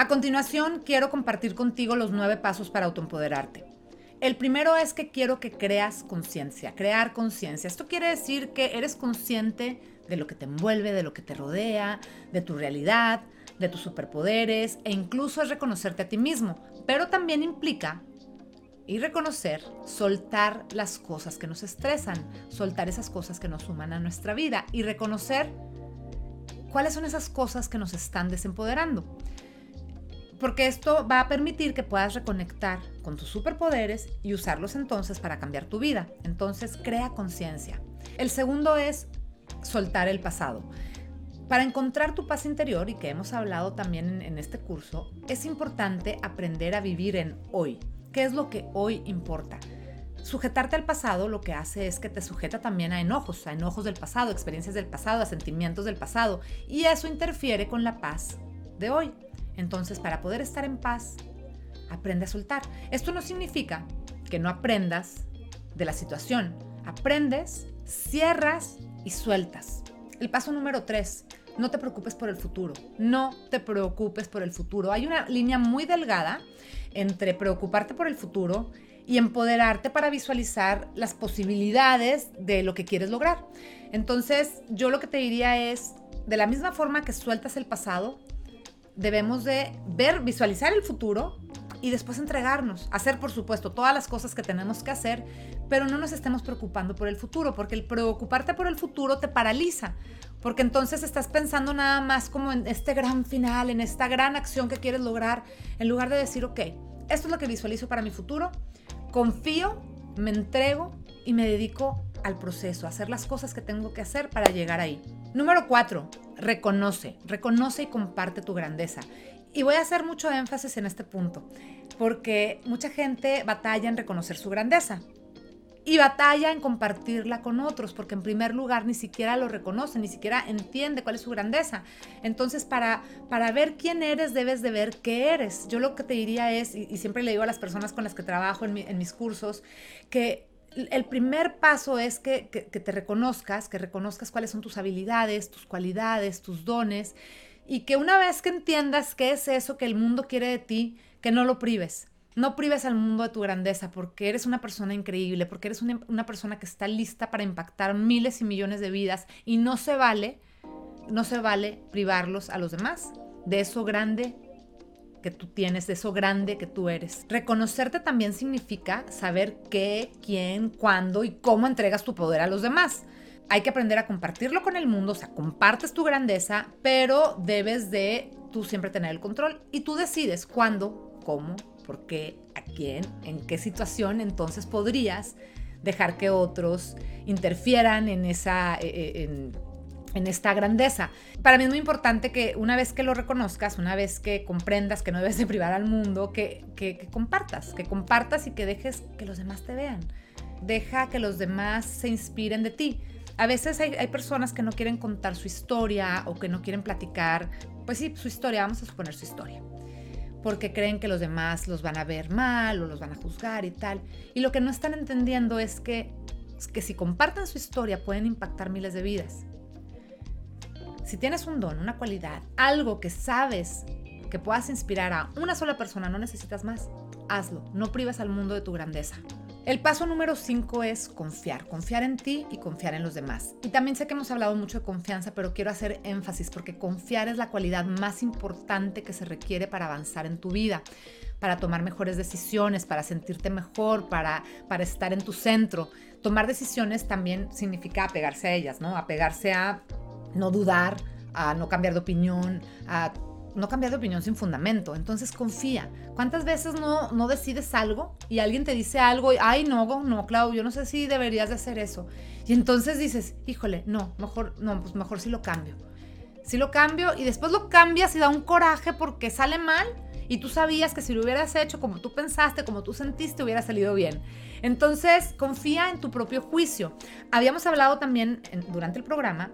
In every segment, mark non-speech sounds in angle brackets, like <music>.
A continuación, quiero compartir contigo los nueve pasos para autoempoderarte. El primero es que quiero que creas conciencia, crear conciencia. Esto quiere decir que eres consciente de lo que te envuelve, de lo que te rodea, de tu realidad, de tus superpoderes e incluso es reconocerte a ti mismo. Pero también implica y reconocer, soltar las cosas que nos estresan, soltar esas cosas que nos suman a nuestra vida y reconocer cuáles son esas cosas que nos están desempoderando porque esto va a permitir que puedas reconectar con tus superpoderes y usarlos entonces para cambiar tu vida. Entonces, crea conciencia. El segundo es soltar el pasado. Para encontrar tu paz interior, y que hemos hablado también en, este curso, es importante aprender a vivir en hoy. ¿Qué es lo que hoy importa? Sujetarte al pasado lo que hace es que te sujeta también a enojos, a enojos del pasado, experiencias del pasado, a sentimientos del pasado, y eso interfiere con la paz de hoy. Entonces, para poder estar en paz, aprende a soltar. Esto no significa que no aprendas de la situación. Aprendes, cierras y sueltas. El paso número tres, no te preocupes por el futuro. No te preocupes por el futuro. Hay una línea muy delgada entre preocuparte por el futuro y empoderarte para visualizar las posibilidades de lo que quieres lograr. Entonces, yo lo que te diría es, de la misma forma que sueltas el pasado, debemos de ver, visualizar el futuro y después entregarnos, hacer por supuesto todas las cosas que tenemos que hacer, pero no nos estemos preocupando por el futuro, porque el preocuparte por el futuro te paraliza, porque entonces estás pensando nada más como en este gran final, en esta gran acción que quieres lograr, en lugar de decir, ok, esto es lo que visualizo para mi futuro, confío, me entrego y me dedico al proceso, a hacer las cosas que tengo que hacer para llegar ahí. Número cuatro, reconoce, reconoce y comparte tu grandeza. Y voy a hacer mucho énfasis en este punto, porque mucha gente batalla en reconocer su grandeza y batalla en compartirla con otros, porque en primer lugar ni siquiera lo reconoce, ni siquiera entiende cuál es su grandeza. Entonces, para, para ver quién eres, debes de ver qué eres. Yo lo que te diría es, y, siempre le digo a las personas con las que trabajo en, en mis cursos, que el primer paso es que, te reconozcas, que reconozcas cuáles son tus habilidades, tus cualidades, tus dones, y que una vez que entiendas qué es eso que el mundo quiere de ti, que no lo prives. No prives al mundo de tu grandeza porque eres una persona increíble, porque eres una, una persona que está lista para impactar miles y millones de vidas y no se vale, no se vale privarlos a los demás de eso grande que tú tienes, de eso grande que tú eres. Reconocerte también significa saber qué, quién, cuándo y cómo entregas tu poder a los demás. Hay que aprender a compartirlo con el mundo, o sea, compartes tu grandeza, pero debes de tú siempre tener el control y tú decides cuándo, cómo, por qué, a quién, en qué situación, entonces podrías dejar que otros interfieran en esa, eh, eh, en, en esta grandeza. Para mí es muy importante que una vez que lo reconozcas, una vez que comprendas que no debes de privar al mundo, que, compartas, que compartas y que dejes que los demás te vean. Deja que los demás se inspiren de ti. A veces hay, personas que no quieren contar su historia o que no quieren platicar, pues sí, su historia, vamos a suponer su historia, porque creen que los demás los van a ver mal o los van a juzgar y tal. Y lo que no están entendiendo es que, que si comparten su historia pueden impactar miles de vidas. Si tienes un don, una cualidad, algo que sabes que puedas inspirar a una sola persona, no necesitas más, hazlo. No prives al mundo de tu grandeza. El paso número 5 es confiar, confiar en ti y confiar en los demás. Y también sé que hemos hablado mucho de confianza, pero quiero hacer énfasis porque confiar es la cualidad más importante que se requiere para avanzar en tu vida, para tomar mejores decisiones, para sentirte mejor, para, para estar en tu centro. Tomar decisiones también significa apegarse a ellas, ¿no? Apegarse a no dudar, a no cambiar de opinión, a no cambiar de opinión sin fundamento. Entonces confía. ¿Cuántas veces no, no decides algo y alguien te dice algo y, ay, no, no, Clau, yo no sé si deberías de hacer eso? Y entonces dices, híjole, no, mejor, no, pues mejor si lo cambio. Si lo cambio y después lo cambias y da un coraje porque sale mal y tú sabías que si lo hubieras hecho como tú pensaste, como tú sentiste, hubiera salido bien. Entonces, confía en tu propio juicio. Habíamos hablado también durante el programa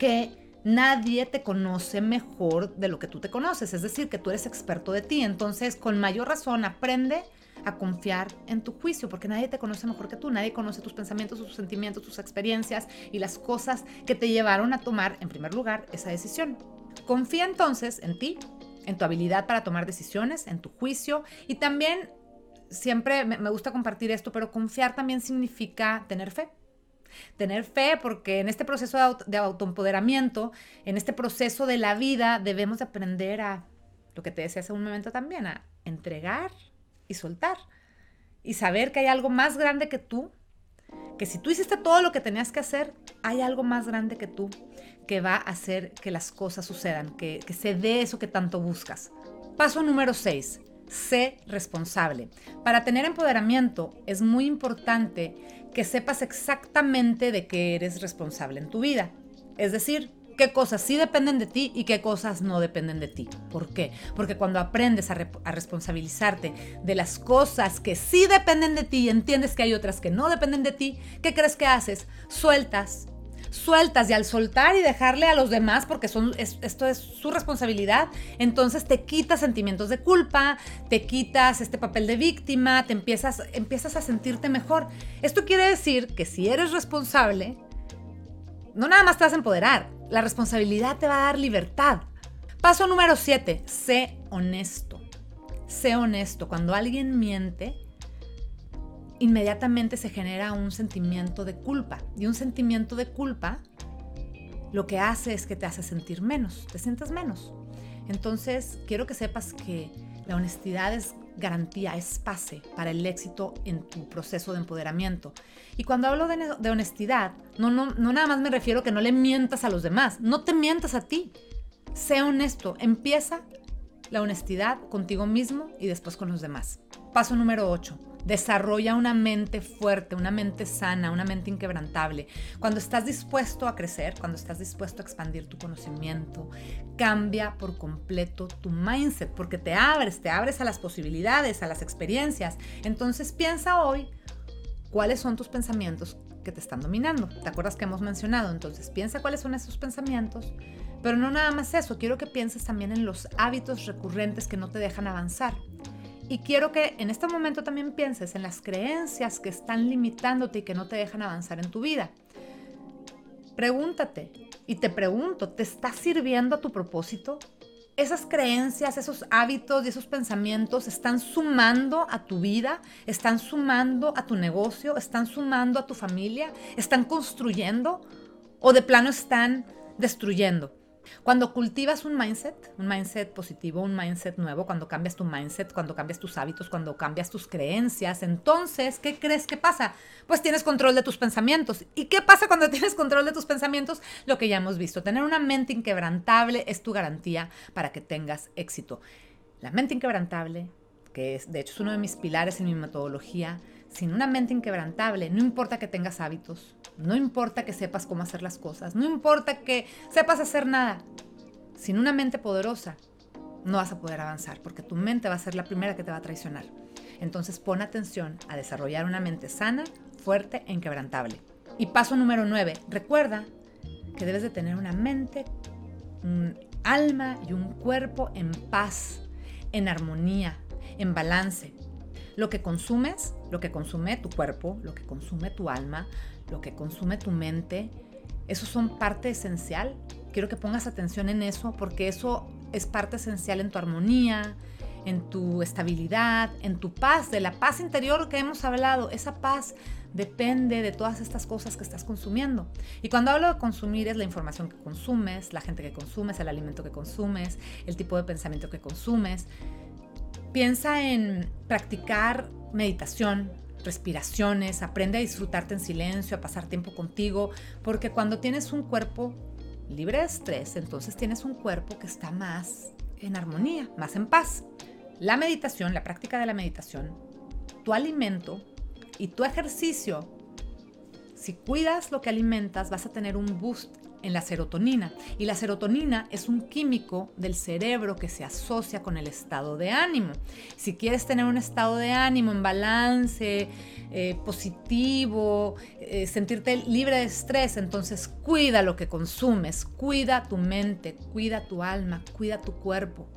que nadie te conoce mejor de lo que tú te conoces, es decir, que tú eres experto de ti. Entonces, con mayor razón, aprende a confiar en tu juicio, porque nadie te conoce mejor que tú, nadie conoce tus pensamientos, tus sentimientos, tus experiencias y las cosas que te llevaron a tomar, en primer lugar, esa decisión. Confía entonces en ti, en tu habilidad para tomar decisiones, en tu juicio y también siempre me, gusta compartir esto, pero confiar también significa tener fe. Tener fe porque en este proceso de, de autoempoderamiento, en este proceso de la vida, debemos aprender a, lo que te decía hace un momento también, a entregar y soltar. Y saber que hay algo más grande que tú, que si tú hiciste todo lo que tenías que hacer, hay algo más grande que tú que va a hacer que las cosas sucedan, que, que se dé eso que tanto buscas. Paso número 6. Sé responsable. Para tener empoderamiento es muy importante que sepas exactamente de qué eres responsable en tu vida. Es decir, qué cosas sí dependen de ti y qué cosas no dependen de ti. ¿Por qué? Porque cuando aprendes a, responsabilizarte de las cosas que sí dependen de ti y entiendes que hay otras que no dependen de ti, ¿qué crees que haces? Sueltas. Sueltas y al soltar y dejarle a los demás, porque son, esto es su responsabilidad, entonces te quitas sentimientos de culpa, te quitas este papel de víctima, te empiezas, empiezas a sentirte mejor. Esto quiere decir que si eres responsable, no nada más te vas a empoderar, la responsabilidad te va a dar libertad. Paso número 7, sé honesto. Sé honesto. Cuando alguien miente, inmediatamente se genera un sentimiento de culpa. Y un sentimiento de culpa lo que hace es que te hace sentir menos, te sientes menos. Entonces, quiero que sepas que la honestidad es garantía, es pase para el éxito en tu proceso de empoderamiento. Y cuando hablo de, honestidad, no, no, no nada más me refiero que no le mientas a los demás, no te mientas a ti. Sé honesto, empieza la honestidad contigo mismo y después con los demás. Paso número 8 Desarrolla una mente fuerte, una mente sana, una mente inquebrantable. Cuando estás dispuesto a crecer, cuando estás dispuesto a expandir tu conocimiento, cambia por completo tu mindset, porque te abres, te abres a las posibilidades, a las experiencias. Entonces piensa hoy cuáles son tus pensamientos que te están dominando. ¿Te acuerdas que hemos mencionado? Entonces piensa cuáles son esos pensamientos, pero no nada más eso, quiero que pienses también en los hábitos recurrentes que no te dejan avanzar. Y quiero que en este momento también pienses en las creencias que están limitándote y que no te dejan avanzar en tu vida. Pregúntate y te pregunto, ¿te está sirviendo a tu propósito? ¿Esas creencias, esos hábitos y esos pensamientos están sumando a tu vida? ¿Están sumando a tu negocio? ¿Están sumando a tu familia? ¿Están construyendo? ¿O de plano están destruyendo? Cuando cultivas un mindset, un mindset positivo, un mindset nuevo, cuando cambias tu mindset, cuando cambias tus hábitos, cuando cambias tus creencias, entonces, ¿qué crees que pasa? Pues tienes control de tus pensamientos. ¿Y qué pasa cuando <laughs> tienes control de tus pensamientos? Lo que ya hemos visto, tener una mente inquebrantable es tu garantía para que tengas éxito. La mente inquebrantable, que es, de hecho es uno de mis pilares en mi metodología, sin una mente inquebrantable, no importa que tengas hábitos, no importa que sepas cómo hacer las cosas, no importa que sepas hacer nada, sin una mente poderosa no vas a poder avanzar porque tu mente va a ser la primera que te va a traicionar. Entonces pon atención a desarrollar una mente sana, fuerte e inquebrantable. Y paso número 9, recuerda que debes de tener una mente, un alma y un cuerpo en paz, en armonía, en balance. Lo que consumes, lo que consume tu cuerpo, lo que consume tu alma, lo que consume tu mente, eso son parte esencial. Quiero que pongas atención en eso porque eso es parte esencial en tu armonía, en tu estabilidad, en tu paz, de la paz interior que hemos hablado. Esa paz depende de todas estas cosas que estás consumiendo. Y cuando hablo de consumir es la información que consumes, la gente que consumes, el alimento que consumes, el tipo de pensamiento que consumes. Piensa en practicar meditación, respiraciones, aprende a disfrutarte en silencio, a pasar tiempo contigo, porque cuando tienes un cuerpo libre de estrés, entonces tienes un cuerpo que está más en armonía, más en paz. La meditación, la práctica de la meditación, tu alimento y tu ejercicio, si cuidas lo que alimentas, vas a tener un boost en la serotonina. Y la serotonina es un químico del cerebro que se asocia con el estado de ánimo. Si quieres tener un estado de ánimo en balance, eh, positivo, eh, sentirte libre de estrés, entonces cuida lo que consumes, cuida tu mente, cuida tu alma, cuida tu cuerpo.